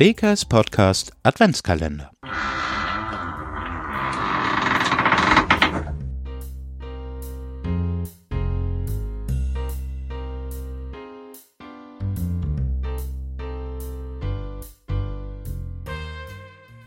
WKS Podcast Adventskalender.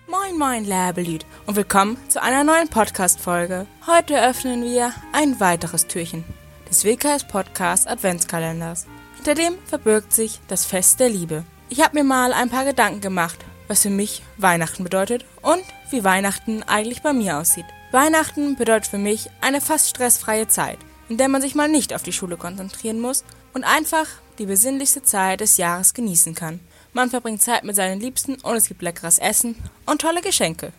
Moin Moin Lärbelüt und willkommen zu einer neuen Podcast-Folge. Heute öffnen wir ein weiteres Türchen des WKS Podcast Adventskalenders. Hinter dem verbirgt sich das Fest der Liebe. Ich habe mir mal ein paar Gedanken gemacht, was für mich Weihnachten bedeutet und wie Weihnachten eigentlich bei mir aussieht. Weihnachten bedeutet für mich eine fast stressfreie Zeit, in der man sich mal nicht auf die Schule konzentrieren muss und einfach die besinnlichste Zeit des Jahres genießen kann. Man verbringt Zeit mit seinen Liebsten und es gibt leckeres Essen und tolle Geschenke.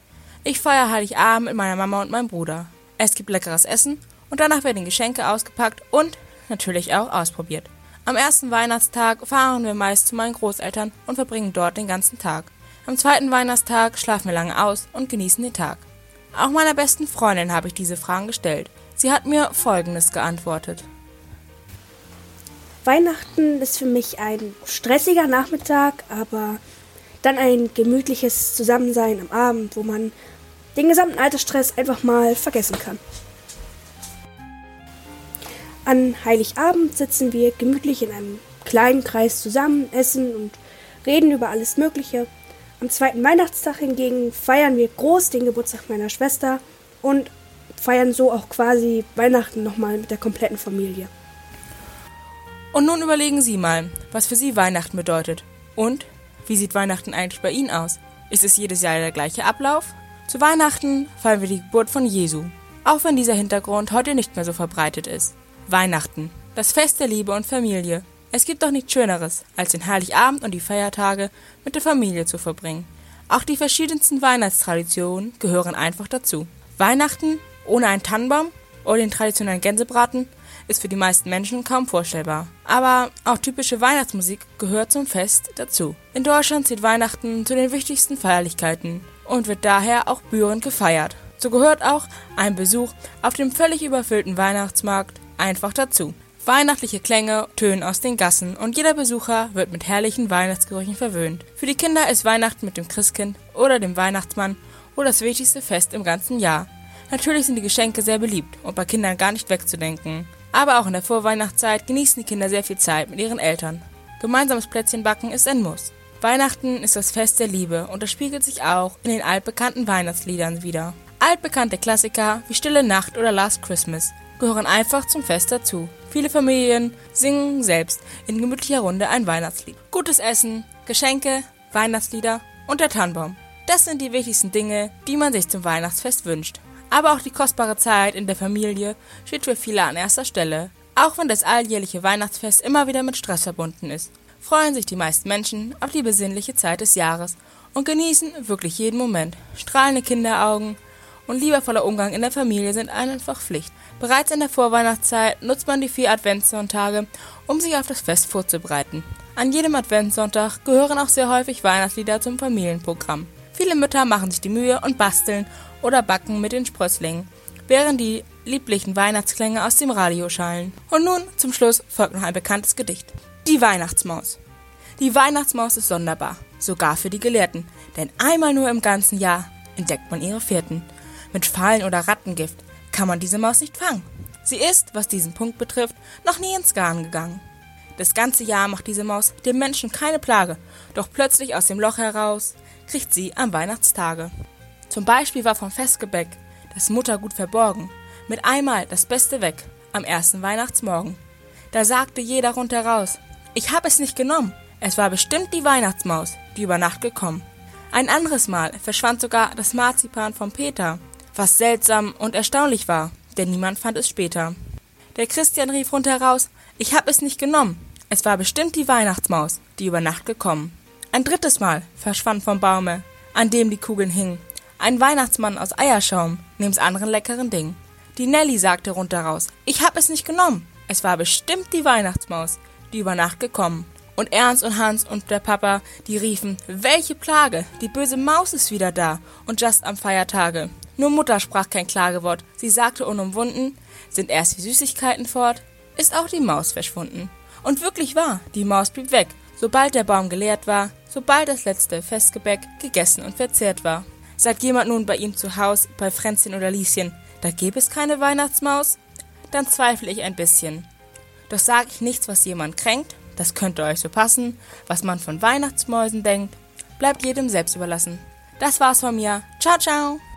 Ich feiere Heiligabend mit meiner Mama und meinem Bruder. Es gibt leckeres Essen und danach werden Geschenke ausgepackt und natürlich auch ausprobiert. Am ersten Weihnachtstag fahren wir meist zu meinen Großeltern und verbringen dort den ganzen Tag. Am zweiten Weihnachtstag schlafen wir lange aus und genießen den Tag. Auch meiner besten Freundin habe ich diese Fragen gestellt. Sie hat mir Folgendes geantwortet. Weihnachten ist für mich ein stressiger Nachmittag, aber dann ein gemütliches Zusammensein am Abend, wo man den gesamten Altersstress einfach mal vergessen kann. An Heiligabend sitzen wir gemütlich in einem kleinen Kreis zusammen, essen und reden über alles Mögliche. Am zweiten Weihnachtstag hingegen feiern wir groß den Geburtstag meiner Schwester und feiern so auch quasi Weihnachten nochmal mit der kompletten Familie. Und nun überlegen Sie mal, was für Sie Weihnachten bedeutet. Und wie sieht Weihnachten eigentlich bei Ihnen aus? Ist es jedes Jahr der gleiche Ablauf? Zu Weihnachten feiern wir die Geburt von Jesu, auch wenn dieser Hintergrund heute nicht mehr so verbreitet ist. Weihnachten, das Fest der Liebe und Familie. Es gibt doch nichts Schöneres, als den Heiligabend und die Feiertage mit der Familie zu verbringen. Auch die verschiedensten Weihnachtstraditionen gehören einfach dazu. Weihnachten ohne einen Tannenbaum oder den traditionellen Gänsebraten ist für die meisten Menschen kaum vorstellbar. Aber auch typische Weihnachtsmusik gehört zum Fest dazu. In Deutschland zählt Weihnachten zu den wichtigsten Feierlichkeiten und wird daher auch bührend gefeiert. So gehört auch ein Besuch auf dem völlig überfüllten Weihnachtsmarkt einfach dazu. Weihnachtliche Klänge tönen aus den Gassen und jeder Besucher wird mit herrlichen Weihnachtsgerüchen verwöhnt. Für die Kinder ist Weihnachten mit dem Christkind oder dem Weihnachtsmann wohl das wichtigste Fest im ganzen Jahr. Natürlich sind die Geschenke sehr beliebt und bei Kindern gar nicht wegzudenken. Aber auch in der Vorweihnachtszeit genießen die Kinder sehr viel Zeit mit ihren Eltern. Gemeinsames Plätzchenbacken ist ein Muss. Weihnachten ist das Fest der Liebe und das spiegelt sich auch in den altbekannten Weihnachtsliedern wieder. Altbekannte Klassiker wie Stille Nacht oder Last Christmas gehören einfach zum Fest dazu. Viele Familien singen selbst in gemütlicher Runde ein Weihnachtslied. Gutes Essen, Geschenke, Weihnachtslieder und der Tannenbaum. Das sind die wichtigsten Dinge, die man sich zum Weihnachtsfest wünscht. Aber auch die kostbare Zeit in der Familie steht für viele an erster Stelle. Auch wenn das alljährliche Weihnachtsfest immer wieder mit Stress verbunden ist, freuen sich die meisten Menschen auf die besinnliche Zeit des Jahres und genießen wirklich jeden Moment. Strahlende Kinderaugen und liebevoller Umgang in der Familie sind einfach Pflicht. Bereits in der Vorweihnachtszeit nutzt man die vier Adventssonntage, um sich auf das Fest vorzubereiten. An jedem Adventssonntag gehören auch sehr häufig Weihnachtslieder zum Familienprogramm. Viele Mütter machen sich die Mühe und basteln oder backen mit den Sprösslingen, während die lieblichen Weihnachtsklänge aus dem Radio schallen. Und nun zum Schluss folgt noch ein bekanntes Gedicht. Die Weihnachtsmaus. Die Weihnachtsmaus ist sonderbar, sogar für die Gelehrten, denn einmal nur im ganzen Jahr entdeckt man ihre Vierten. Mit Fallen oder Rattengift kann man diese Maus nicht fangen. Sie ist, was diesen Punkt betrifft, noch nie ins Garn gegangen. Das ganze Jahr macht diese Maus dem Menschen keine Plage, doch plötzlich aus dem Loch heraus kriegt sie am Weihnachtstage. Zum Beispiel war vom Festgebäck das Muttergut verborgen, mit einmal das Beste weg, am ersten Weihnachtsmorgen. Da sagte jeder rundheraus, ich hab es nicht genommen, es war bestimmt die Weihnachtsmaus, die über Nacht gekommen. Ein anderes Mal verschwand sogar das Marzipan vom Peter, was seltsam und erstaunlich war, denn niemand fand es später. Der Christian rief rundheraus, ich hab es nicht genommen, es war bestimmt die Weihnachtsmaus, die über Nacht gekommen. Ein drittes Mal verschwand vom Baume, an dem die Kugeln hingen, ein Weihnachtsmann aus Eierschaum, nebst anderen leckeren Dingen. Die Nelly sagte rundheraus, ich hab es nicht genommen. Es war bestimmt die Weihnachtsmaus, die über Nacht gekommen. Und Ernst und Hans und der Papa, die riefen, welche Plage, die böse Maus ist wieder da und just am Feiertage. Nur Mutter sprach kein Klagewort, sie sagte unumwunden, sind erst die Süßigkeiten fort, ist auch die Maus verschwunden. Und wirklich wahr, die Maus blieb weg. Sobald der Baum geleert war, sobald das letzte Festgebäck gegessen und verzehrt war. Sagt jemand nun bei ihm zu Haus, bei Fränzchen oder Lieschen, da gäbe es keine Weihnachtsmaus? Dann zweifle ich ein bisschen. Doch sag ich nichts, was jemand kränkt, das könnte euch so passen, was man von Weihnachtsmäusen denkt, bleibt jedem selbst überlassen. Das war's von mir. Ciao, ciao!